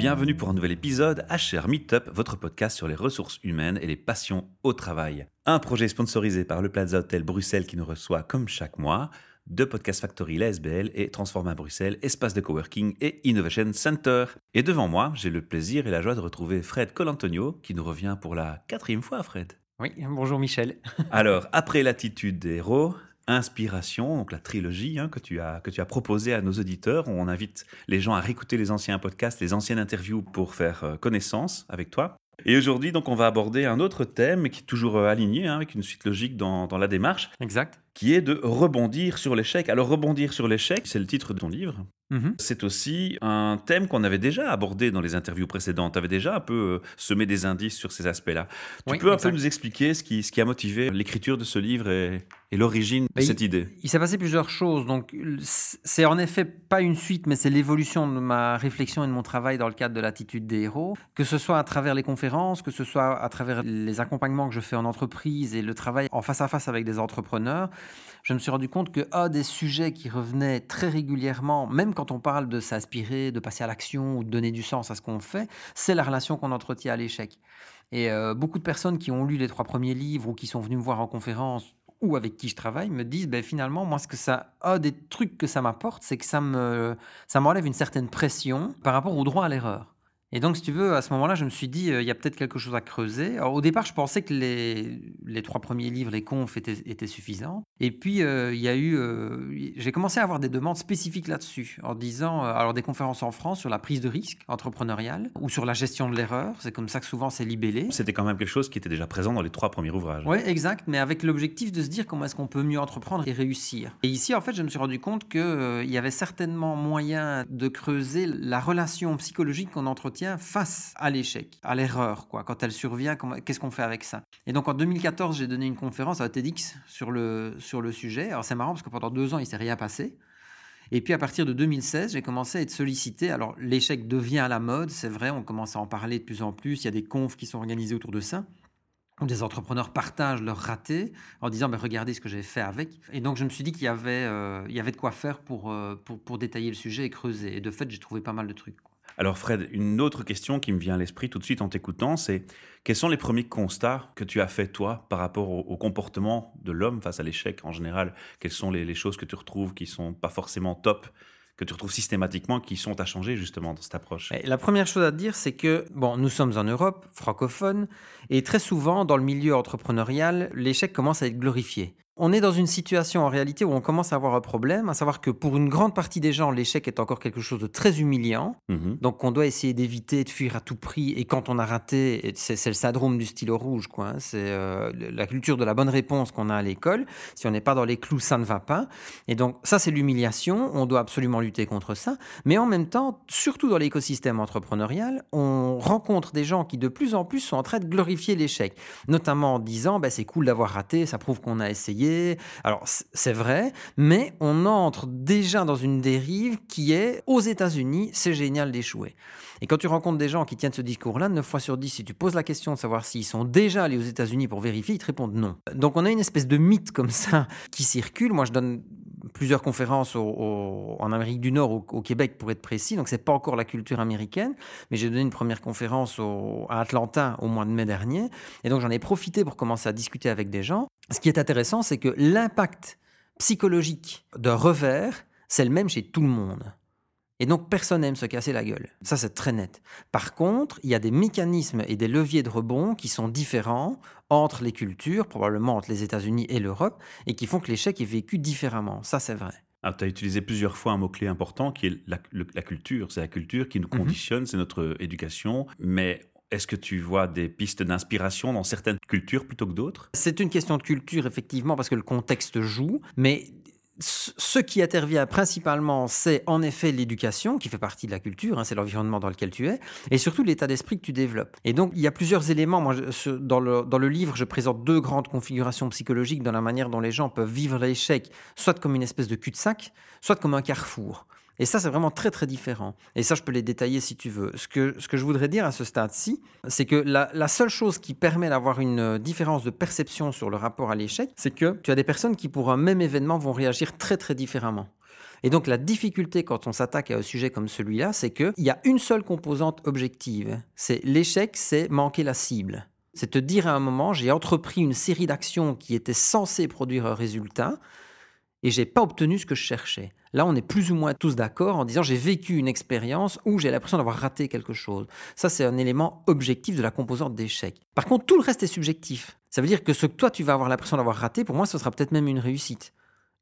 Bienvenue pour un nouvel épisode HR Meetup, votre podcast sur les ressources humaines et les passions au travail. Un projet sponsorisé par le Plaza Hotel Bruxelles qui nous reçoit comme chaque mois, de Podcast Factory, la SBL et Transforma Bruxelles, espace de coworking et Innovation Center. Et devant moi, j'ai le plaisir et la joie de retrouver Fred Colantonio qui nous revient pour la quatrième fois, Fred. Oui, bonjour Michel. Alors, après l'attitude des héros, Inspiration, donc la trilogie hein, que, tu as, que tu as proposée à nos auditeurs. On invite les gens à réécouter les anciens podcasts, les anciennes interviews pour faire euh, connaissance avec toi. Et aujourd'hui, donc, on va aborder un autre thème qui est toujours euh, aligné hein, avec une suite logique dans, dans la démarche. Exact. Qui est de rebondir sur l'échec. Alors, rebondir sur l'échec, c'est le titre de ton livre. Mhm. C'est aussi un thème qu'on avait déjà abordé dans les interviews précédentes. Tu avais déjà un peu euh, semé des indices sur ces aspects-là. Tu Oui, peux un exact. peu nous expliquer ce qui, ce qui a motivé l'écriture de ce livre et, et l'origine de cette idée? Il s'est passé plusieurs choses. Donc, c'est en effet pas une suite, mais c'est l'évolution de ma réflexion et de mon travail dans le cadre de l'attitude des héros. Que ce soit à travers les conférences, que ce soit à travers les accompagnements que je fais en entreprise et le travail en face à face avec des entrepreneurs, je me suis rendu compte que un des sujets qui revenait très régulièrement, même quand on parle de s'inspirer, de passer à l'action ou de donner du sens à ce qu'on fait, c'est la relation qu'on entretient à l'échec. Et euh, beaucoup de personnes qui ont lu les trois premiers livres ou qui sont venues me voir en conférence ou avec qui je travaille me disent ben, finalement moi ce que ça un des trucs que ça m'apporte c'est que ça me ça m'enlève une certaine pression par rapport au droit à l'erreur et donc si tu veux à ce moment-là je me suis dit euh, il y a peut-être quelque chose à creuser Alors, au départ je pensais que les, les trois premiers livres les confs étaient, étaient suffisants et puis euh, il y a eu euh, j'ai commencé à avoir des demandes spécifiques là-dessus en disant alors des conférences en France sur la prise de risque entrepreneuriale ou sur la gestion de l'erreur c'est comme ça que souvent c'est libellé C'était quand même quelque chose qui était déjà présent dans les trois premiers ouvrages. oui, exact, mais avec l'objectif de se dire comment est-ce qu'on peut mieux entreprendre et réussir. Et ici, en fait, je me suis rendu compte qu'il y avait certainement moyen de creuser la relation psychologique qu'on entretient face à l'échec, à l'erreur, quoi. Quand elle survient, qu'est-ce qu'on fait avec ça? Et donc, en 2014, j'ai donné une conférence à TEDx sur le, sur le sujet. Alors, c'est marrant parce que pendant deux ans, il s'est rien passé. Et puis à partir de 2016, j'ai commencé à être sollicité. Alors l'échec devient à la mode, c'est vrai, on commence à en parler de plus en plus. Il y a des confs qui sont organisés autour de ça des entrepreneurs partagent leurs ratés en disant mais regardez ce que j'ai fait avec. Et donc je me suis dit qu'il y avait, euh, y avait de quoi faire pour, euh, pour, pour détailler le sujet et creuser. Et de fait, j'ai trouvé pas mal de trucs. Alors Fred, une autre question qui me vient à l'esprit tout de suite en t'écoutant, c'est quels sont les premiers constats que tu as fait toi par rapport au, comportement de l'homme face à l'échec en général? Quelles sont les, choses que tu retrouves qui sont pas forcément top, que tu retrouves systématiquement, qui sont à changer justement dans cette approche? La première chose à dire, c'est que bon, nous sommes en Europe, francophone, et très souvent dans le milieu entrepreneurial, l'échec commence à être glorifié. On est dans une situation en réalité où on commence à avoir un problème, à savoir que pour une grande partie des gens, l'échec est encore quelque chose de très humiliant. Mhm. Donc qu'on doit essayer d'éviter, de fuir à tout prix. Et quand on a raté, c'est le syndrome du stylo rouge, quoi. hein. C'est euh, la culture de la bonne réponse qu'on a à l'école. Si on n'est pas dans les clous, ça ne va pas. Et donc ça, c'est l'humiliation. On doit absolument lutter contre ça. Mais en même temps, surtout dans l'écosystème entrepreneurial, on rencontre des gens qui de plus en plus sont en train de glorifier l'échec, notamment en disant bah, c'est cool d'avoir raté, ça prouve qu'on a essayé. Alors c'est vrai, mais on entre déjà dans une dérive qui est aux États-Unis, c'est génial d'échouer. Et quand tu rencontres des gens qui tiennent ce discours-là, 9 fois sur 10, si tu poses la question de savoir s'ils sont déjà allés aux États-Unis pour vérifier, ils te répondent non. Donc on a une espèce de mythe comme ça qui circule. Moi, je donne plusieurs conférences en Amérique du Nord, au, Québec pour être précis, donc c'est pas encore la culture américaine, mais j'ai donné une première conférence à Atlanta au mois de mai dernier, et donc j'en ai profité pour commencer à discuter avec des gens. Ce qui est intéressant, c'est que l'impact psychologique d'un revers, c'est le même chez tout le monde. Et donc, personne n'aime se casser la gueule. Ça, c'est très net. Par contre, il y a des mécanismes et des leviers de rebond qui sont différents entre les cultures, probablement entre les États-Unis et l'Europe, et qui font que l'échec est vécu différemment. Ça, c'est vrai. Ah, tu as utilisé plusieurs fois un mot-clé important qui est la, le- la culture. C'est la culture qui nous Mhm. conditionne, c'est notre éducation. Mais est-ce que tu vois des pistes d'inspiration dans certaines cultures plutôt que d'autres? C'est une question de culture, effectivement, parce que le contexte joue, mais ce qui intervient principalement, c'est en effet l'éducation, qui fait partie de la culture, hein, c'est l'environnement dans lequel tu es, et surtout l'état d'esprit que tu développes. Et donc, il y a plusieurs éléments. Moi, dans, le, dans le livre, je présente deux grandes configurations psychologiques dans la manière dont les gens peuvent vivre l'échec, soit comme une espèce de cul-de-sac, soit comme un carrefour. Et ça, c'est vraiment très, très différent. Et ça, je peux les détailler si tu veux. Ce que, ce que je voudrais dire à ce stade-ci, c'est que la, seule chose qui permet d'avoir une euh, différence de perception sur le rapport à l'échec, c'est que tu as des personnes qui, pour un même événement, vont réagir très, très différemment. Et donc la difficulté quand on s'attaque à un sujet comme celui-là, c'est qu'il y a une seule composante objective. C'est l'échec, c'est manquer la cible. C'est te dire à un moment, j'ai entrepris une série d'actions qui étaient censées produire un résultat et j'ai pas obtenu ce que je cherchais. Là, on est plus ou moins tous d'accord en disant j'ai vécu une expérience où j'ai l'impression d'avoir raté quelque chose. Ça, c'est un élément objectif de la composante d'échec. Par contre, tout le reste est subjectif. Ça veut dire que ce que toi, tu vas avoir l'impression d'avoir raté, pour moi, ce sera peut-être même une réussite.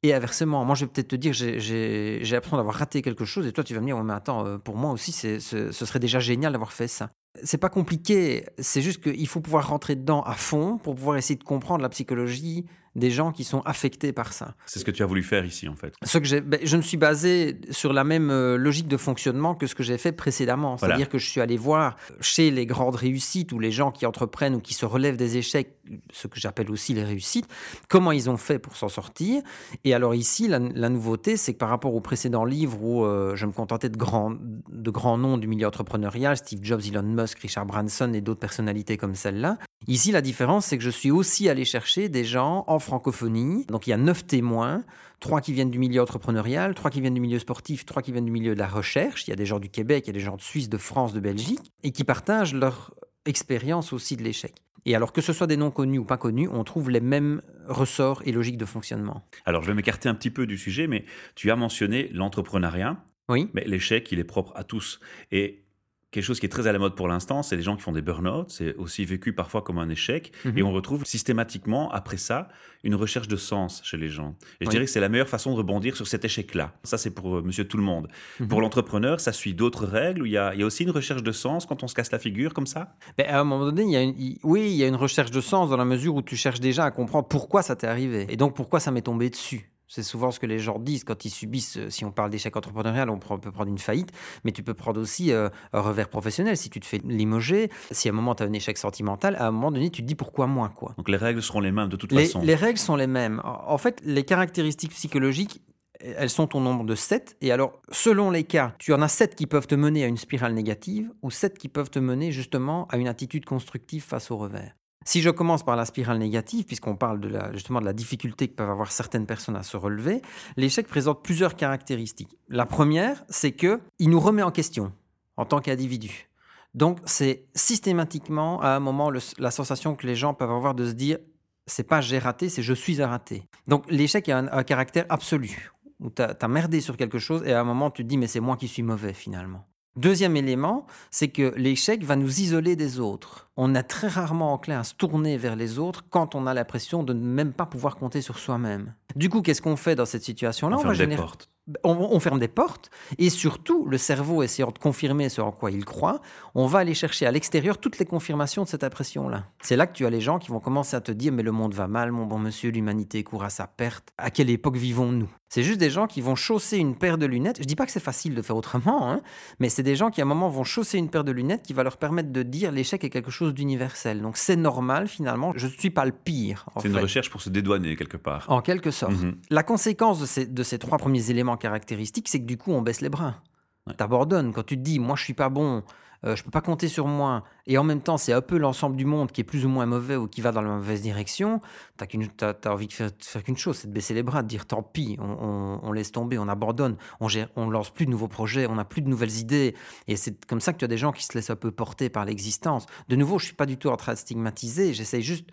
Et inversement, moi je vais peut-être te dire j'ai l'impression d'avoir raté quelque chose et toi tu vas me dire mais attends euh, pour moi aussi ce serait déjà génial d'avoir fait ça. C'est pas compliqué, c'est juste qu'il faut pouvoir rentrer dedans à fond pour pouvoir essayer de comprendre la psychologie des gens qui sont affectés par ça. C'est ce que tu as voulu faire ici, en fait. Ce que ben, je me suis basé sur la même euh, logique de fonctionnement que ce que j'ai fait précédemment. C'est-à-dire que je suis allé voir chez les grandes réussites ou les gens qui entreprennent ou qui se relèvent des échecs, ce que j'appelle aussi les réussites, comment ils ont fait pour s'en sortir. Et alors ici, la, nouveauté, c'est que par rapport au précédent livre où euh, je me contentais de grands, de grands noms du milieu entrepreneurial, Steve Jobs, Elon Musk, Richard Branson et d'autres personnalités comme celle-là, ici la différence, c'est que je suis aussi allé chercher des gens en francophonie. Donc il y a neuf témoins, trois qui viennent du milieu entrepreneurial, trois qui viennent du milieu sportif, trois qui viennent du milieu de la recherche. Il y a des gens du Québec, il y a des gens de Suisse, de France, de Belgique, et qui partagent leur expérience aussi de l'échec. Et alors que ce soit des noms connus ou pas connus, on trouve les mêmes ressorts et logiques de fonctionnement. Alors je vais m'écarter un petit peu du sujet, mais tu as mentionné l'entrepreneuriat. Oui. Mais l'échec, il est propre à tous. Et quelque chose qui est très à la mode pour l'instant, c'est les gens qui font des burn-out. C'est aussi vécu parfois comme un échec. Mhm. Et on retrouve systématiquement, après ça, une recherche de sens chez les gens. Et je dirais que c'est la meilleure façon de rebondir sur cet échec-là. Ça, c'est pour euh, monsieur tout le monde. Mhm. Pour l'entrepreneur, ça suit d'autres règles où il y, a, il y, a, aussi une recherche de sens quand on se casse la figure comme ça? Ben, À un moment donné, il y a une, oui, il y a une recherche de sens dans la mesure où tu cherches déjà à comprendre pourquoi ça t'est arrivé. Et donc, pourquoi ça m'est tombé dessus. C'est souvent ce que les gens disent quand ils subissent, euh, si on parle d'échec entrepreneurial, on peut prendre une faillite, mais tu peux prendre aussi euh, un revers professionnel. Si tu te fais limoger, si à un moment tu as un échec sentimental, à un moment donné, tu te dis pourquoi moi quoi. Donc les règles seront les mêmes de toute façon. Les règles sont les mêmes. En fait, les caractéristiques psychologiques, elles sont au nombre de 7. Et alors, selon les cas, tu en as 7 qui peuvent te mener à une spirale négative ou 7 qui peuvent te mener justement à une attitude constructive face au revers. Si je commence par la spirale négative, puisqu'on parle justement de la difficulté que peuvent avoir certaines personnes à se relever, l'échec présente plusieurs caractéristiques. La première, c'est que il nous remet en question en tant qu'individu. Donc, c'est systématiquement à un moment la sensation que les gens peuvent avoir de se dire c'est pas j'ai raté, c'est je suis à rater. Donc, l'échec a un, caractère absolu où tu as, merdé sur quelque chose et à un moment tu te dis mais c'est moi qui suis mauvais finalement. Deuxième élément, c'est que l'échec va nous isoler des autres. On est très rarement enclin à se tourner vers les autres quand on a l'impression de ne même pas pouvoir compter sur soi-même. Du coup, qu'est-ce qu'on fait dans cette situation-là? On, ferme des portes. On, ferme des portes et surtout, le cerveau essayant de confirmer ce en quoi il croit, on va aller chercher à l'extérieur toutes les confirmations de cette impression-là. C'est là que tu as les gens qui vont commencer à te dire mais le monde va mal, mon bon monsieur, l'humanité court à sa perte. À quelle époque vivons-nous? C'est juste des gens qui vont chausser une paire de lunettes. Je dis pas que c'est facile de faire autrement, hein, mais c'est des gens qui à un moment vont chausser une paire de lunettes qui va leur permettre de dire l'échec est quelque chose d'universel. Donc c'est normal finalement. Je ne suis pas le pire. C'est une recherche pour se dédouaner quelque part. En quelque sorte. Mhm. La conséquence de ces, de ces, trois premiers éléments caractéristiques, c'est que du coup on baisse les bras. Ouais. T'abandonnes quand tu te dis moi je suis pas bon. Euh, je peux pas compter sur moi, et en même temps c'est un peu l'ensemble du monde qui est plus ou moins mauvais ou qui va dans la mauvaise direction, tu as, envie de faire, qu'une chose, c'est de baisser les bras, de dire tant pis, on, laisse tomber, on abandonne, on gère, on lance plus de nouveaux projets, on n'a plus de nouvelles idées, et c'est comme ça que tu as des gens qui se laissent un peu porter par l'existence. De nouveau, je suis pas du tout en train de stigmatiser, j'essaye juste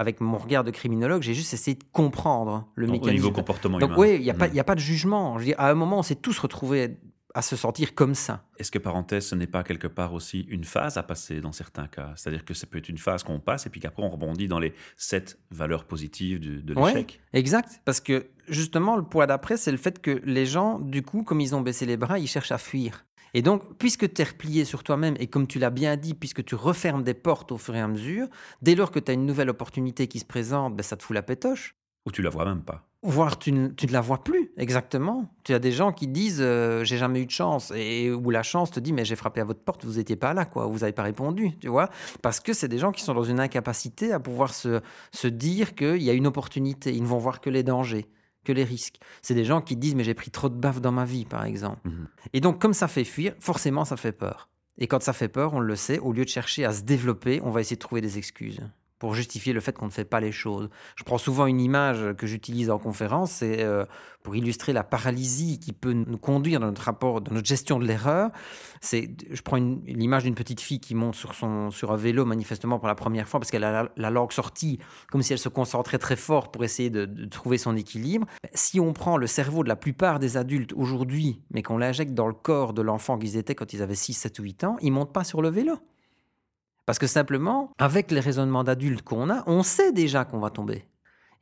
avec mon regard de criminologue, j'ai juste essayé de comprendre le mécanisme. Au niveau comportement Donc, oui, il n'y a, pas, a pas de jugement. Je à un moment, on s'est tous retrouvés à se sentir comme ça. Est-ce que parenthèse, ce n'est pas quelque part aussi une phase à passer dans certains cas? C'est-à-dire que ça peut être une phase qu'on passe et puis qu'après on rebondit dans les sept valeurs positives de, l'échec. exact, parce que justement le poids d'après, c'est le fait que les gens, du coup, comme ils ont baissé les bras, ils cherchent à fuir. Et donc, puisque tu es replié sur toi-même, et comme tu l'as bien dit, puisque tu refermes des portes au fur et à mesure, dès lors que tu as une nouvelle opportunité qui se présente, ben, ça te fout la pétoche. Ou tu la vois même pas. Voire tu ne, tu ne la vois plus, exactement. Tu as des gens qui disent euh, j'ai jamais eu de chance et où la chance te dit mais j'ai frappé à votre porte, vous n'étiez pas là quoi, vous n'avez pas répondu, tu vois. Parce que c'est des gens qui sont dans une incapacité à pouvoir se, se dire qu'il y a une opportunité, ils ne vont voir que les dangers que les risques. C'est des gens qui disent mais j'ai pris trop de baffes dans ma vie par exemple. Mhm. Et donc comme ça fait fuir, forcément ça fait peur. Et quand ça fait peur, on le sait, au lieu de chercher à se développer, on va essayer de trouver des excuses pour justifier le fait qu'on ne fait pas les choses. Je prends souvent une image que j'utilise en conférence, c'est euh, pour illustrer la paralysie qui peut nous conduire dans notre rapport, dans notre gestion de l'erreur. C'est, je prends l'image d'une petite fille qui monte sur, son, sur un vélo manifestement pour la première fois parce qu'elle a la, langue sortie, comme si elle se concentrait très fort pour essayer de, trouver son équilibre. Si on prend le cerveau de la plupart des adultes aujourd'hui, mais qu'on l'injecte dans le corps de l'enfant qu'ils étaient quand ils avaient 6, 7 ou 8 ans, ils montent pas sur le vélo. Parce que simplement, avec les raisonnements d'adultes qu'on a, on sait déjà qu'on va tomber.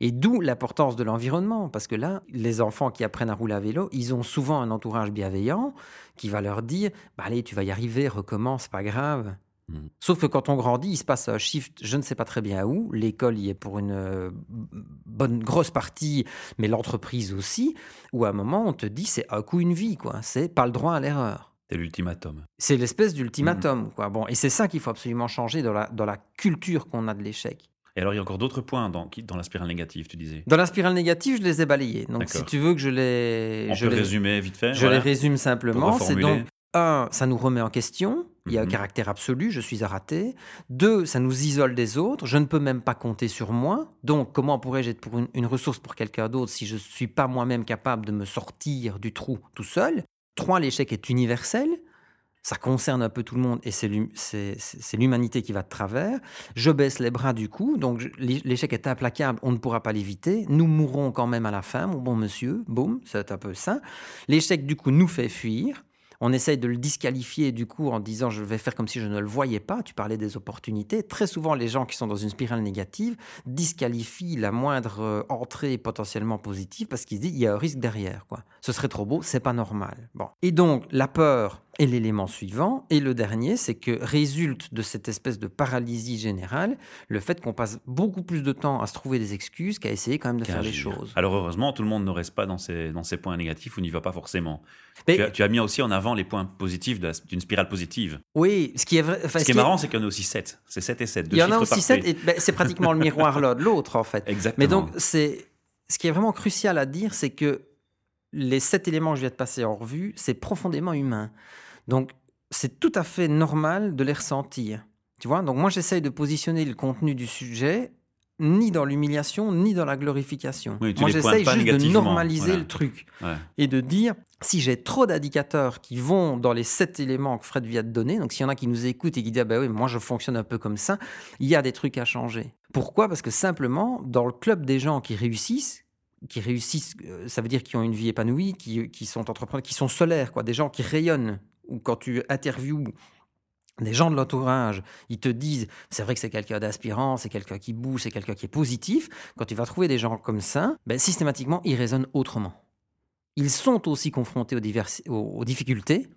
Et d'où l'importance de l'environnement, parce que là, les enfants qui apprennent à rouler à vélo, ils ont souvent un entourage bienveillant qui va leur dire bah, Allez, tu vas y arriver, recommence, pas grave. Mmh. Sauf que quand on grandit, il se passe un shift, je ne sais pas très bien où. L'école y est pour une euh, bonne grosse partie, mais l'entreprise aussi, où à un moment, on te dit c'est un coup une vie, quoi. C'est pas le droit à l'erreur. C'est l'ultimatum. C'est l'espèce d'ultimatum. Mm. Quoi. Bon, et c'est ça qu'il faut absolument changer dans la, dans la culture qu'on a de l'échec. Et alors, il y a encore d'autres points dans, dans la spirale négative, tu disais Dans la spirale négative, je les ai balayés. Donc, si tu veux que je les. On je peut les, résumer vite fait Je les résume simplement. C'est donc, un, ça nous remet en question. Il y a un mhm. caractère absolu, je suis à rater. Deux, ça nous isole des autres. Je ne peux même pas compter sur moi. Donc, comment pourrais-je être pour une, une ressource pour quelqu'un d'autre si je ne suis pas moi-même capable de me sortir du trou tout seul? Trois, l'échec est universel ça concerne un peu tout le monde et c'est l'humanité qui va de travers. Je baisse les bras du coup, donc l'échec est implacable, on ne pourra pas l'éviter. Nous mourrons quand même à la fin, mon bon monsieur. Boum, c'est un peu ça. L'échec du coup nous fait fuir. On essaye de le disqualifier du coup en disant je vais faire comme si je ne le voyais pas. Tu parlais des opportunités. Très souvent, les gens qui sont dans une spirale négative disqualifient la moindre euh, entrée potentiellement positive parce qu'ils se disent il y a un risque derrière. Quoi. Ce serait trop beau, c'est pas normal. Bon. Et donc la peur est l'élément suivant. Et le dernier, c'est que résulte de cette espèce de paralysie générale le fait qu'on passe beaucoup plus de temps à se trouver des excuses qu'à essayer quand même de faire les choses. Alors heureusement, tout le monde ne reste pas dans ces, dans ces points négatifs ou n'y va pas forcément. tu, as, tu, as, mis aussi en avant les points positifs d'une spirale positive. Oui, ce qui est vrai. ce, qui est marrant, c'est qu'il y en a aussi 7. C'est 7 et 7. Il y en a aussi 7, et ben, c'est pratiquement le miroir de l'autre, en fait. Exactement. Mais donc, c'est. Ce qui est vraiment crucial à dire, c'est que les sept éléments que je viens de passer en revue, c'est profondément humain. Donc, c'est tout à fait normal de les ressentir. Tu vois? Donc, moi, j'essaye de positionner le contenu du sujet ni dans l'humiliation, ni dans la glorification. moi, j'essaye juste de normaliser le truc et de dire si j'ai trop d'indicateurs qui vont dans les sept éléments que Fred vient de donner, donc s'il y en a qui nous écoutent et qui disent ah ben oui, moi je fonctionne un peu comme ça, il y a des trucs à changer. Pourquoi? Parce que simplement, dans le club des gens qui réussissent, qui réussissent, euh, ça veut dire qui ont une vie épanouie, qui, qui sont entrepreneurs, qui sont solaires, quoi, des gens qui rayonnent ou quand tu interviews des gens de l'entourage, ils te disent, c'est vrai que c'est quelqu'un d'aspirant, c'est quelqu'un qui bouge, c'est quelqu'un qui est positif. Quand tu vas trouver des gens comme ça, ben, systématiquement, ils raisonnent autrement. Ils sont aussi confrontés aux, aux, difficultés,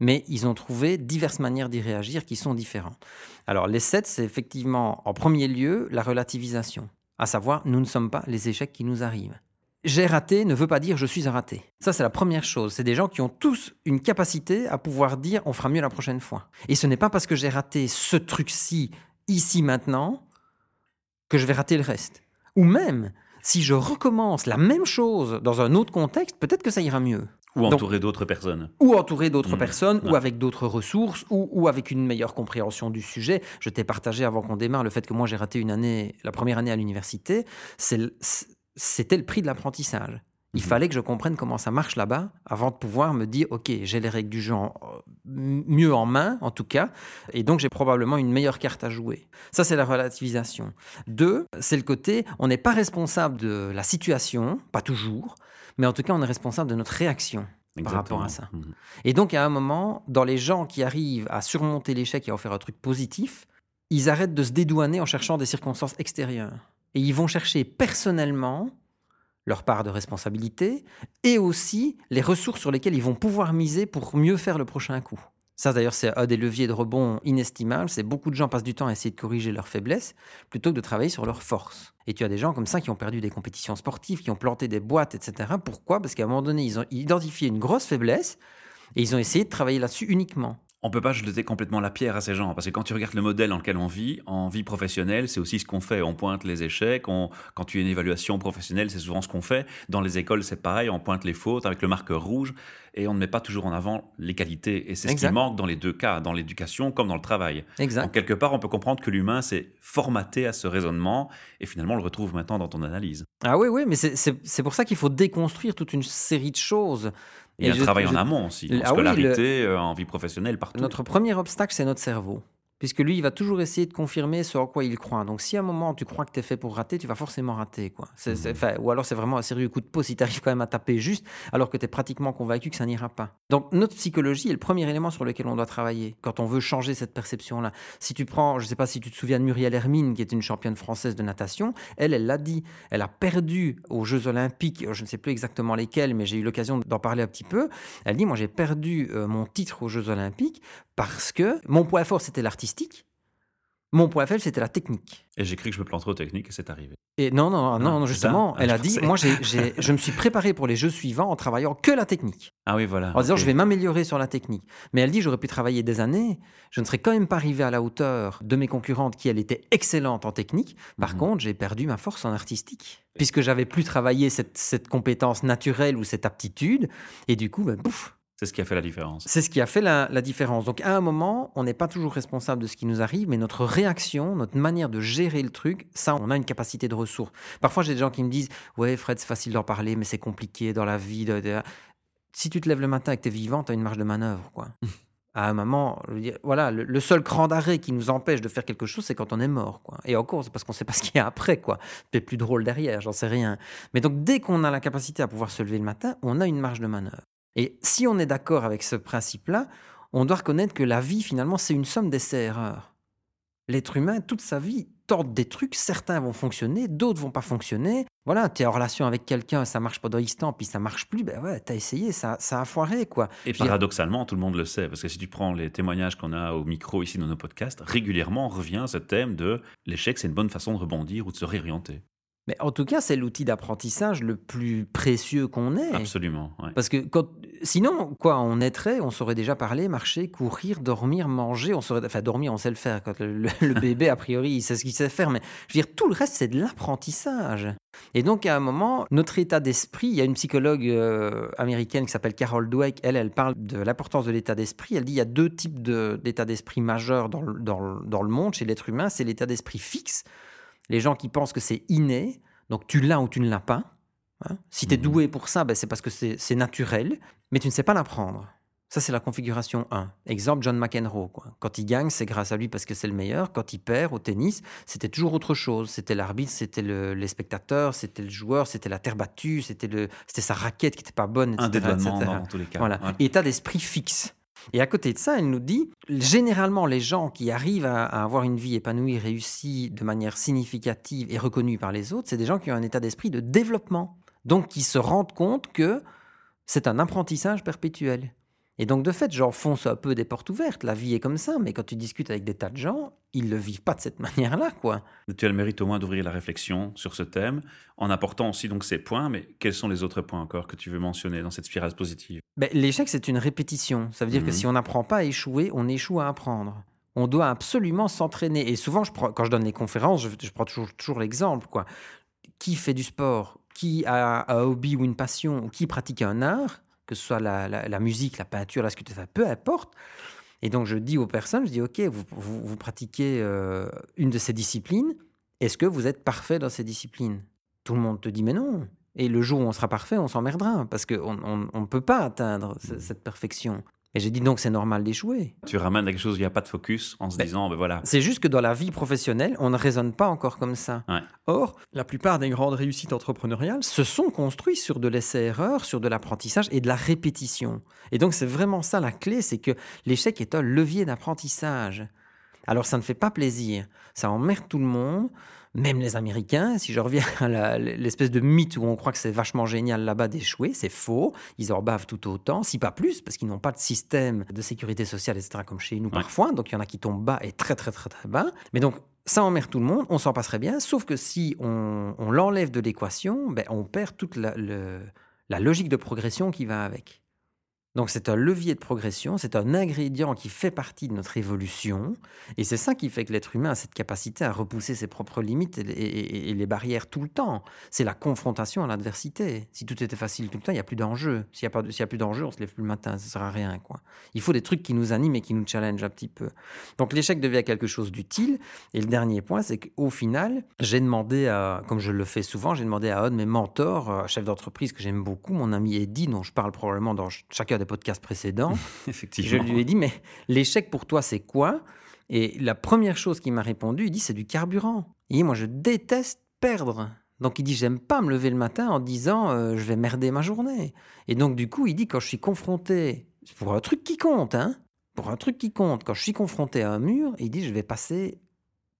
mais ils ont trouvé diverses manières d'y réagir qui sont différentes. Alors, les sept, c'est effectivement, en premier lieu, la relativisation. À savoir, nous ne sommes pas les échecs qui nous arrivent j'ai raté ne veut pas dire je suis un raté. Ça, c'est la première chose. C'est des gens qui ont tous une capacité à pouvoir dire on fera mieux la prochaine fois. Et ce n'est pas parce que j'ai raté ce truc-ci, ici, maintenant, que je vais rater le reste. Ou même, si je recommence la même chose dans un autre contexte, peut-être que ça ira mieux. Ou entourer d'autres personnes. Ou entourer d'autres mmh. personnes, ou avec d'autres ressources, ou, ou, avec une meilleure compréhension du sujet. Je t'ai partagé avant qu'on démarre le fait que moi j'ai raté une année, la première année à l'université. C'est c'était le prix de l'apprentissage. Il mhm. fallait que je comprenne comment ça marche là-bas avant de pouvoir me dire, OK, j'ai les règles du jeu mieux en main, en tout cas, et donc j'ai probablement une meilleure carte à jouer. Ça, c'est la relativisation. Deux, c'est le côté, on n'est pas responsable de la situation, pas toujours, mais en tout cas, on est responsable de notre réaction. par rapport à ça. Mhm. Et donc, à un moment, dans les gens qui arrivent à surmonter l'échec et à en faire un truc positif, ils arrêtent de se dédouaner en cherchant des circonstances extérieures et ils vont chercher personnellement leur part de responsabilité et aussi les ressources sur lesquelles ils vont pouvoir miser pour mieux faire le prochain coup. Ça d'ailleurs c'est un des leviers de rebond inestimables, c'est beaucoup de gens passent du temps à essayer de corriger leurs faiblesses plutôt que de travailler sur leurs forces. Et tu as des gens comme ça qui ont perdu des compétitions sportives, qui ont planté des boîtes, etc. Pourquoi? Parce qu'à un moment donné, ils ont identifié une grosse faiblesse et ils ont essayé de travailler là-dessus uniquement. On peut pas jeter complètement la pierre à ces gens parce que quand tu regardes le modèle dans lequel on vit, en vie professionnelle, c'est aussi ce qu'on fait. On pointe les échecs. quand tu as une évaluation professionnelle, c'est souvent ce qu'on fait. Dans les écoles, c'est pareil. On pointe les fautes avec le marqueur rouge et on ne met pas toujours en avant les qualités. Et c'est ce qui manque dans les deux cas, dans l'éducation comme dans le travail. Exact. Donc quelque part, on peut comprendre que l'humain s'est formaté à ce raisonnement et finalement on le retrouve maintenant dans ton analyse. Ah oui, oui, mais c'est pour ça qu'il faut déconstruire toute une série de choses. Il y a un travail en amont aussi, en ah scolarité, euh, en vie professionnelle, partout. Notre premier obstacle, c'est notre cerveau puisque lui, il va toujours essayer de confirmer ce en quoi il croit. Donc, si à un moment tu crois que tu es fait pour rater, tu vas forcément rater. Quoi. Mmh. ou alors, c'est vraiment un sérieux coup de peau si tu arrives quand même à taper juste, alors que tu es pratiquement convaincu que ça n'ira pas. Donc, notre psychologie est le premier élément sur lequel on doit travailler quand on veut changer cette perception-là. Si tu prends, je ne sais pas si tu te souviens de Muriel Hermine, qui est une championne française de natation, elle, elle l'a dit, elle a perdu aux Jeux Olympiques, je ne sais plus exactement lesquels, mais j'ai eu l'occasion d'en parler un petit peu. Elle dit, moi, j'ai perdu euh, mon titre aux Jeux Olympiques parce que mon point fort, c'était l'artistique. Mon point faible, c'était la technique. Et j'ai cru que je me planterais aux techniques et c'est arrivé. Et non, non, non, justement, elle ah, a dit, moi, je me suis préparé pour les jeux suivants en travaillant que la technique. Ah oui, voilà. En disant, je vais m'améliorer sur la technique. Mais elle dit, j'aurais pu travailler des années, je ne serais quand même pas arrivé à la hauteur de mes concurrentes qui, elle, était excellente en technique. Par mhm. contre, j'ai perdu ma force en artistique. Puisque j'avais plus travaillé cette, cette compétence naturelle ou cette aptitude. Et du coup, ben, c'est ce qui a fait la différence. C'est ce qui a fait la, différence. Donc à un moment, on n'est pas toujours responsable de ce qui nous arrive, mais notre réaction, notre manière de gérer le truc, ça, on a une capacité de ressources. Parfois, j'ai des gens qui me disent, ouais, Fred, c'est facile d'en parler, mais c'est compliqué dans la vie. Si tu te lèves le matin et que tu es vivant, tu as une marge de manœuvre, quoi. à un moment, voilà, le, seul cran d'arrêt qui nous empêche de faire quelque chose, c'est quand on est mort, quoi. Et encore, c'est parce qu'on ne sait pas ce qu'il y a après, quoi. C'est plus drôle derrière, j'en sais rien. Mais donc, dès qu'on a la capacité à pouvoir se lever le matin, on a une marge de manœuvre. Et si on est d'accord avec ce principe-là, on doit reconnaître que la vie, finalement, c'est une somme d'essais-erreurs. L'être humain, toute sa vie, tente des trucs, certains vont fonctionner, d'autres vont pas fonctionner. Voilà, tu es en relation avec quelqu'un, ça marche pendant l'instant, puis ça marche plus, ben ouais, tu as essayé, ça, ça a foiré, quoi. Et paradoxalement, tout le monde le sait, parce que si tu prends les témoignages qu'on a au micro ici dans nos podcasts, régulièrement revient ce thème de l'échec, c'est une bonne façon de rebondir ou de se réorienter. Mais en tout cas, c'est l'outil d'apprentissage le plus précieux qu'on ait. Absolument. Parce que quand, sinon, quoi, on naîtrait, on saurait déjà parler, marcher, courir, dormir, manger. On saurait, enfin, dormir, on sait le faire. Quand le, bébé, a priori, il sait ce qu'il sait faire. Mais je veux dire, tout le reste, c'est de l'apprentissage. Et donc, à un moment, notre état d'esprit, il y a une psychologue euh, américaine qui s'appelle Carol Dweck. Elle, elle parle de l'importance de l'état d'esprit. Elle dit il y a deux types d'état d'esprit majeurs dans dans, dans le monde chez l'être humain. C'est l'état d'esprit fixe les gens qui pensent que c'est inné, donc tu l'as ou tu ne l'as pas. Hein. Si tu es mmh doué pour ça, ben c'est parce que c'est naturel, mais tu ne sais pas l'apprendre. Ça, c'est la configuration 1. Exemple, John McEnroe. Quoi. Quand il gagne, c'est grâce à lui parce que c'est le meilleur. Quand il perd au tennis, c'était toujours autre chose. C'était l'arbitre, c'était le, les spectateurs, c'était le joueur, c'était la terre battue, c'était sa raquette qui n'était pas bonne, etc. Un dédouanement dans tous les cas. Voilà. État d'esprit fixe. Et à côté de ça, elle nous dit, généralement, les gens qui arrivent à, avoir une vie épanouie, réussie de manière significative et reconnue par les autres, c'est des gens qui ont un état d'esprit de développement. Donc, qui se rendent compte que c'est un apprentissage perpétuel. Et donc, de fait, j'enfonce un peu des portes ouvertes. La vie est comme ça, mais quand tu discutes avec des tas de gens, ils ne le vivent pas de cette manière-là, quoi. Tu as le mérite au moins d'ouvrir la réflexion sur ce thème, en apportant aussi donc ces points, mais quels sont les autres points encore que tu veux mentionner dans cette spirale positive? Ben, L'échec, c'est une répétition. Ça veut dire que mhm. si on n'apprend pas à échouer, on échoue à apprendre. On doit absolument s'entraîner. Et souvent, je quand je donne les conférences, je, prends toujours, toujours l'exemple, quoi. Qui fait du sport? Qui a un hobby ou une passion? Qui pratique un art? Que ce soit la, musique, la peinture, la sculpture, peu importe. Et donc je dis aux personnes, je dis, OK, vous, vous, pratiquez euh, une de ces disciplines, est-ce que vous êtes parfait dans ces disciplines? Tout le monde te dit, mais non. Et le jour où on sera parfait, on s'emmerdera, parce qu'on ne peut pas atteindre cette perfection. Et j'ai dit donc c'est normal d'échouer. Tu ramènes quelque chose où il n'y a pas de focus en se ben, disant ben voilà. C'est juste que dans la vie professionnelle, on ne raisonne pas encore comme ça. Or, la plupart des grandes réussites entrepreneuriales se sont construites sur de l'essai-erreur, sur de l'apprentissage et de la répétition. Et donc c'est vraiment ça la clé, c'est que l'échec est un levier d'apprentissage. Alors ça ne fait pas plaisir, ça emmerde tout le monde, même les Américains, si je reviens à l'espèce de mythe où on croit que c'est vachement génial là-bas d'échouer, c'est faux. Ils en bavent tout autant, si pas plus, parce qu'ils n'ont pas de système de sécurité sociale, etc., comme chez nous parfois. Donc il y en a qui tombent bas et très, très, très, très bas. Mais donc, ça emmerde tout le monde, on s'en passerait bien, sauf que si on, l'enlève de l'équation, ben, on perd toute la, la logique de progression qui va avec. Donc c'est un levier de progression, c'est un ingrédient qui fait partie de notre évolution, et c'est ça qui fait que l'être humain a cette capacité à repousser ses propres limites et, les barrières tout le temps. C'est la confrontation à l'adversité. Si tout était facile tout le temps, il n'y a plus d'enjeu. S'il n'y a, plus d'enjeu, on se lève plus le matin, ça ne sert à rien. Il faut des trucs qui nous animent et qui nous challengent un petit peu. Donc l'échec devient quelque chose d'utile, et le dernier point, c'est qu'au final, j'ai demandé à, comme je le fais souvent, j'ai demandé à un de mes mentors, euh, chef d'entreprise que j'aime beaucoup, mon ami Eddie, dont je parle probablement dans chacun des podcasts précédents. Effectivement. Je lui ai dit, mais l'échec pour toi, c'est quoi? Et la première chose qu'il m'a répondu, il dit, c'est du carburant. Il dit, moi, je déteste perdre. Donc il dit, j'aime pas me lever le matin en disant, euh, je vais merder ma journée. Et donc du coup, il dit, quand je suis confronté, pour un truc qui compte, hein, pour un truc qui compte, quand je suis confronté à un mur, il dit, je vais passer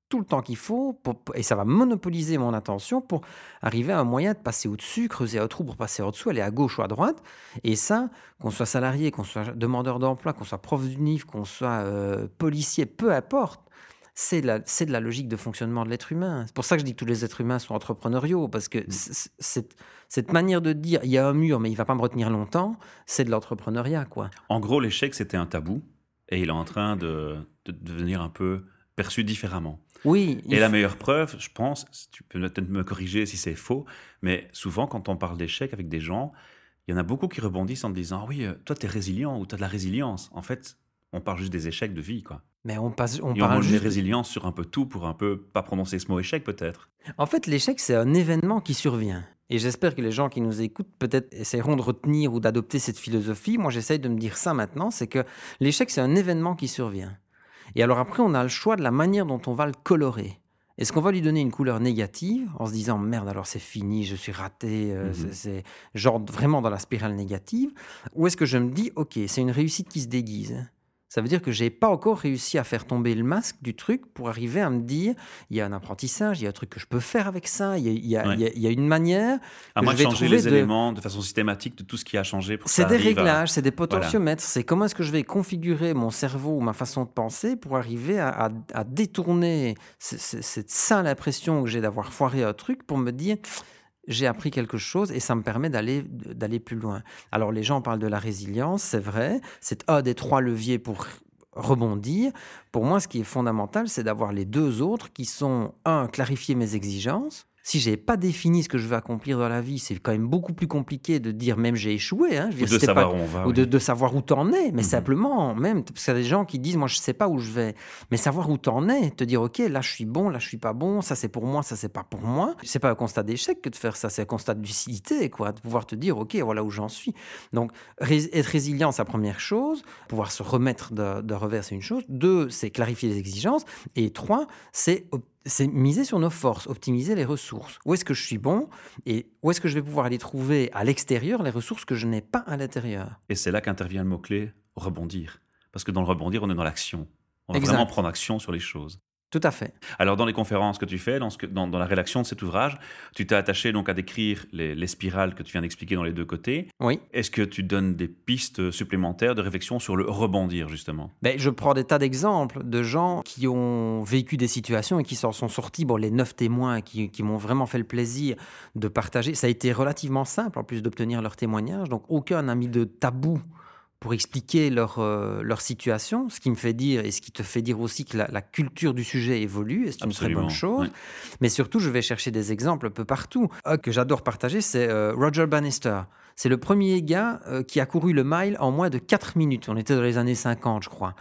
tout le temps qu'il faut, et ça va monopoliser mon attention pour arriver à un moyen de passer au-dessus, creuser un trou pour passer au-dessous, aller à gauche ou à droite. Et ça, qu'on soit salarié, qu'on soit demandeur d'emploi, qu'on soit prof d'UNIF, qu'on soit euh, policier, peu importe, c'est de, de, la logique de fonctionnement de l'être humain. C'est pour ça que je dis que tous les êtres humains sont entrepreneuriaux, parce que mmh. cette, cette manière de dire il y a un mur, mais il va pas me retenir longtemps, c'est de l'entrepreneuriat. quoi. En gros, l'échec, c'était un tabou, et il est en train de, de devenir un peu perçu différemment. Oui. Et la meilleure preuve, je pense, tu peux peut-être me corriger si c'est faux, mais souvent quand on parle d'échec avec des gens, il y en a beaucoup qui rebondissent en disant ah oui, euh, toi tu es résilient ou tu as de la résilience. En fait, on parle juste des échecs de vie, quoi. Mais on passe, on Et parle on juste de résilience sur un peu tout pour un peu pas prononcer ce mot échec peut-être. En fait, l'échec c'est un événement qui survient. Et j'espère que les gens qui nous écoutent peut-être essaieront de retenir ou d'adopter cette philosophie. Moi, j'essaye de me dire ça maintenant, c'est que l'échec c'est un événement qui survient. Et alors après, on a le choix de la manière dont on va le colorer. Est-ce qu'on va lui donner une couleur négative en se disant merde alors c'est fini, je suis raté, euh, mhm. c'est genre vraiment dans la spirale négative? Ou est-ce que je me dis ok c'est une réussite qui se déguise? Ça veut dire que j'ai pas encore réussi à faire tomber le masque du truc pour arriver à me dire il y a un apprentissage, il y a un truc que je peux faire avec ça, il y a, il y a, une manière. À moi de changer les éléments de façon systématique de tout ce qui a changé pour C'est des réglages, c'est des potentiomètres, c'est comment est-ce que je vais configurer mon cerveau ou ma façon de penser pour arriver à, à détourner cette sale impression que j'ai d'avoir foiré un truc pour me dire j'ai appris quelque chose et ça me permet d'aller d'aller plus loin. Alors les gens parlent de la résilience, c'est vrai, c'est un des trois leviers pour rebondir. Pour moi, ce qui est fondamental, c'est d'avoir les deux autres qui sont un clarifier mes exigences si j'ai pas défini ce que je veux accomplir dans la vie, c'est quand même beaucoup plus compliqué de dire même j'ai échoué. Hein. Je ou de savoir où on va. Ou de, savoir où t'en es. Mais mhm. simplement, même, parce qu'il y a des gens qui disent, moi je sais pas où je vais. Mais savoir où t'en es, te dire, ok, là je suis bon, là je suis pas bon, ça c'est pour moi, ça c'est pas pour moi. C'est pas un constat d'échec que de faire ça, c'est un constat de lucidité, quoi. De pouvoir te dire, ok, voilà où j'en suis. Donc, être résilient, c'est la première chose. Pouvoir se remettre de, de revers, c'est une chose. Deux, c'est clarifier les exigences. Et trois, c'est c'est miser sur nos forces, optimiser les ressources. Où est-ce que je suis bon et où est-ce que je vais pouvoir aller trouver à l'extérieur les ressources que je n'ai pas à l'intérieur? Et c'est là qu'intervient le mot-clé rebondir. Parce que dans le rebondir, on est dans l'action. On va vraiment prendre action sur les choses. Tout à fait. Alors, dans les conférences que tu fais, dans, ce dans, la rédaction de cet ouvrage, tu t'es attaché donc à décrire les, spirales que tu viens d'expliquer dans les deux côtés. Oui. Est-ce que tu donnes des pistes supplémentaires de réflexion sur le rebondir, justement? Ben, Je prends des tas d'exemples de gens qui ont vécu des situations et qui s'en sont sortis. Bon, les neuf témoins qui, qui m'ont vraiment fait le plaisir de partager. Ça a été relativement simple, en plus, d'obtenir leur témoignage. Donc, aucun n'a mis de tabou pour expliquer leur, euh, leur situation, ce qui me fait dire et ce qui te fait dire aussi que la, culture du sujet évolue, et c'est une très bonne chose. Mais surtout, je vais chercher des exemples un peu partout. Un que j'adore partager, c'est euh, Roger Bannister. C'est le premier gars euh, qui a couru le mile en moins de 4 minutes. On était dans les années 50, je crois.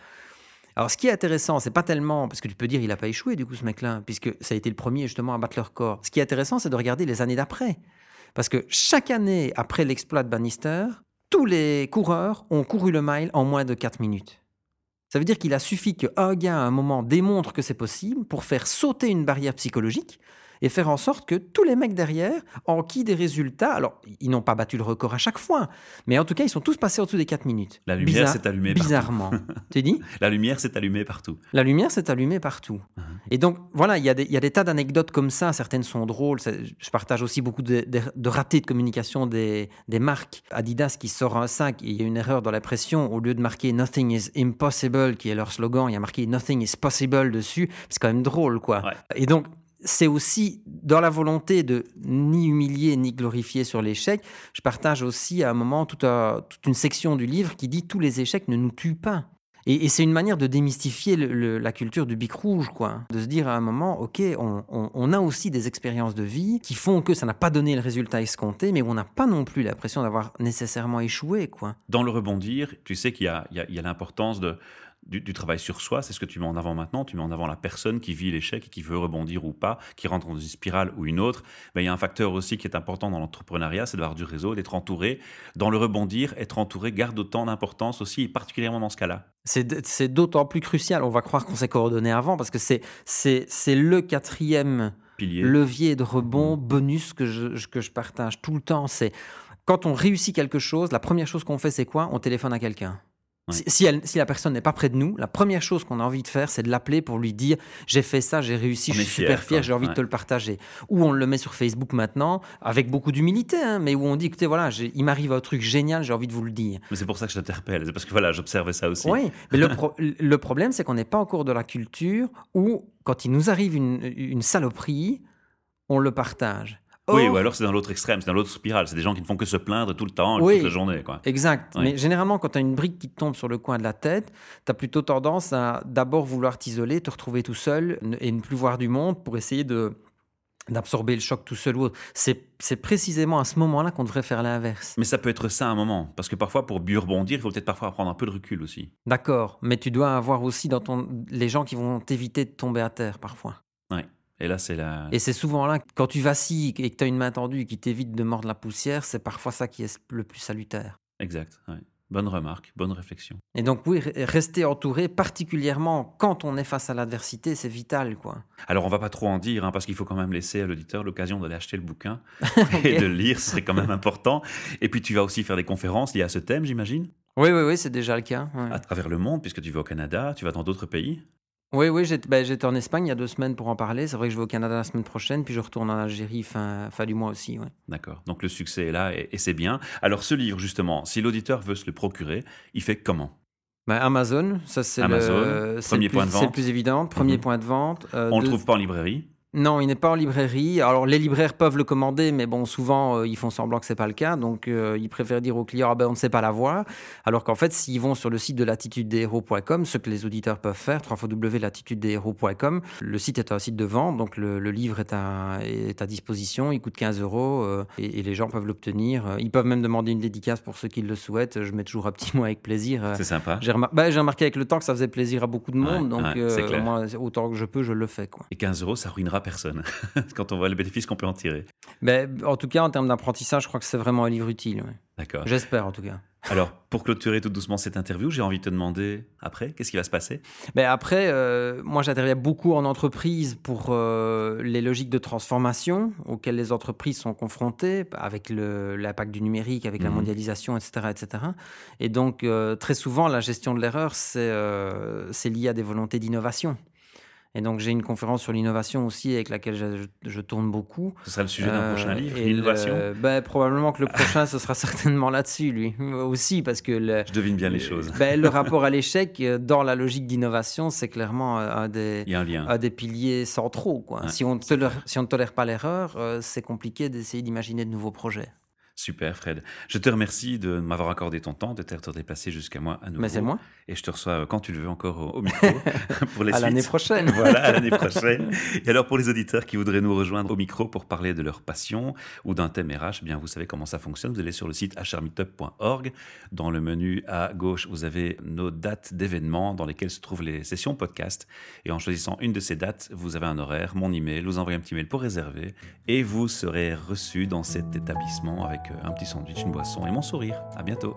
Alors, ce qui est intéressant, c'est pas tellement parce que tu peux dire il n'a pas échoué du coup ce mec-là, puisque ça a été le premier justement à battre leur corps. Ce qui est intéressant, c'est de regarder les années d'après, parce que chaque année après l'exploit de Bannister, tous les coureurs ont couru le mile en moins de 4 minutes. Ça veut dire qu'il a suffi qu'un gars à un moment démontre que c'est possible pour faire sauter une barrière psychologique et faire en sorte que tous les mecs derrière enquillent des résultats. Alors, ils n'ont pas battu le record à chaque fois, mais en tout cas, ils sont tous passés au-dessus des 4 minutes. La lumière s'est allumée Bizarrement. tu dis La lumière s'est allumée partout. La lumière s'est allumée partout. Uh-huh. Et donc, voilà, il y, a des tas d'anecdotes comme ça. Certaines sont drôles. Je partage aussi beaucoup de, ratés de communication des, marques. Adidas qui sort un sac, il y a une erreur dans la pression. Au lieu de marquer Nothing is impossible, qui est leur slogan, il y a marqué Nothing is possible dessus. C'est quand même drôle, quoi. Et donc, c'est aussi dans la volonté de ni humilier ni glorifier sur l'échec. Je partage aussi à un moment toute, une section du livre qui dit tous les échecs ne nous tuent pas. Et, c'est une manière de démystifier la culture du bic rouge, quoi. De se dire à un moment, ok, on, a aussi des expériences de vie qui font que ça n'a pas donné le résultat escompté, mais on n'a pas non plus l'impression d'avoir nécessairement échoué, quoi. Dans le rebondir, tu sais qu'il y a l'importance de du, travail sur soi, c'est ce que tu mets en avant maintenant. Tu mets en avant la personne qui vit l'échec et qui veut rebondir ou pas, qui rentre dans une spirale ou une autre. Mais il y a un facteur aussi qui est important dans l'entrepreneuriat, c'est d'avoir du réseau, d'être entouré. Dans le rebondir, être entouré garde autant d'importance aussi, et particulièrement dans ce cas-là. C'est d'autant plus crucial. On va croire qu'on s'est coordonné avant parce que c'est le quatrième Pilier. levier de rebond, mmh. bonus que je, que je partage tout le temps. C'est quand on réussit quelque chose, la première chose qu'on fait, c'est quoi? On téléphone à quelqu'un. Si, la personne n'est pas près de nous, la première chose qu'on a envie de faire, c'est de l'appeler pour lui dire j'ai fait ça, j'ai réussi, je suis super fier, j'ai envie de te le partager. Ou on le met sur Facebook maintenant, avec beaucoup d'humilité, hein, mais où on dit écoutez, voilà, il m'arrive un truc génial, j'ai envie de vous le dire. Mais c'est pour ça que je t'interpelle, c'est parce que voilà, j'observais ça aussi. Oui, mais le, le problème, c'est qu'on n'est pas encore de la culture où, quand il nous arrive une, une saloperie, on le partage oui, ou alors c'est dans l'autre extrême, c'est dans l'autre spirale. C'est des gens qui ne font que se plaindre tout le temps, toute la journée. Quoi. Exact. Mais généralement, quand tu as une brique qui te tombe sur le coin de la tête, tu as plutôt tendance à d'abord vouloir t'isoler, te retrouver tout seul et ne plus voir du monde pour essayer de d'absorber le choc tout seul ou C'est précisément à ce moment-là qu'on devrait faire l'inverse. Mais ça peut être ça un moment, parce que parfois pour mieux rebondir, il faut peut-être parfois prendre un peu de recul aussi. D'accord, mais tu dois avoir aussi dans ton les gens qui vont t'éviter de tomber à terre parfois. Et là, c'est la. Et c'est souvent là, quand tu vacilles et que tu as une main tendue qui t'évite de mordre la poussière, c'est parfois ça qui est le plus salutaire. Exact. Bonne remarque, bonne réflexion. Et donc oui, rester entouré, particulièrement quand on est face à l'adversité, c'est vital, quoi. Alors on va pas trop en dire, hein, parce qu'il faut quand même laisser à l'auditeur l'occasion d'aller acheter le bouquin et de le lire, ce serait quand même important. Et puis tu vas aussi faire des conférences liées à ce thème, j'imagine? Oui, oui, oui, c'est déjà le cas. À travers le monde, puisque tu vas au Canada, tu vas dans d'autres pays. Oui, oui, bah, j'étais en Espagne il y a deux semaines pour en parler. C'est vrai que je vais au Canada la semaine prochaine, puis je retourne en Algérie fin, fin du mois aussi. Ouais. D'accord. Donc le succès est là et, c'est bien. Alors ce livre, justement, si l'auditeur veut se le procurer, il fait comment? Bah, Amazon, ça c'est le, premier point de vente. C'est le plus évident, premier mhm. point de vente. Euh, On ne le trouve pas en librairie non, il n'est pas en librairie. Alors les libraires peuvent le commander, mais bon, souvent euh, ils font semblant que c'est pas le cas, donc euh, ils préfèrent dire aux clients ah ben on ne sait pas l'avoir. Alors qu'en fait, s'ils vont sur le site de latitudedeshéros.com, ce que les auditeurs peuvent faire, www.latitudedeshéros.com, le site est un site de vente, donc le, livre est à, est à, disposition, il coûte 15 euros euh, et, les gens peuvent l'obtenir. Ils peuvent même demander une dédicace pour ceux qui le souhaitent. Je mets toujours un petit mot avec plaisir. C'est sympa. J'ai bah, remarqué avec le temps que ça faisait plaisir à beaucoup de monde, donc moi autant que je peux, je le fais. Quoi. Et 15 euros, ça ruinera personne quand on voit les bénéfices qu'on peut en tirer. Mais, en tout cas, en termes d'apprentissage, je crois que c'est vraiment un livre utile. D'accord. J'espère en tout cas. Alors, pour clôturer tout doucement cette interview, j'ai envie de te demander après, qu'est-ce qui va se passer? Ben Après, euh, moi j'interviens beaucoup en entreprise pour euh, les logiques de transformation auxquelles les entreprises sont confrontées, avec l'impact du numérique, avec la mhm. mondialisation, etc. etc. Et donc, euh, très souvent, la gestion de l'erreur, c'est lié à des volontés d'innovation. Et donc j'ai une conférence sur l'innovation aussi avec laquelle je, tourne beaucoup. Ce sera le sujet d'un prochain euh, livre, l'innovation ben, Probablement que le prochain, ce sera certainement là-dessus, lui aussi, parce que... Le, je devine bien les choses. Ben, le rapport à l'échec, euh, dans la logique d'innovation, c'est clairement un des, Il y a un, lien. des piliers centraux. Quoi. si, on tolère, si on ne tolère pas l'erreur, euh, c'est compliqué d'essayer d'imaginer de nouveaux projets. Super, Fred. Je te remercie de m'avoir accordé ton temps, de t'être déplacé jusqu'à moi à nouveau. Mais c'est moi. Et je te reçois euh, quand tu le veux encore au, micro pour les À l'année prochaine. voilà, à l'année prochaine. Et alors, pour les auditeurs qui voudraient nous rejoindre au micro pour parler de leur passion ou d'un thème RH, eh bien, vous savez comment ça fonctionne. Vous allez sur le site hrmeetup.org. Dans le menu à gauche, vous avez nos dates d'événements dans lesquelles se trouvent les sessions podcast. Et en choisissant une de ces dates, vous avez un horaire, mon email, vous envoyez un petit mail pour réserver et vous serez reçu dans cet établissement avec euh, un petit sandwich, une boisson et mon sourire. À bientôt.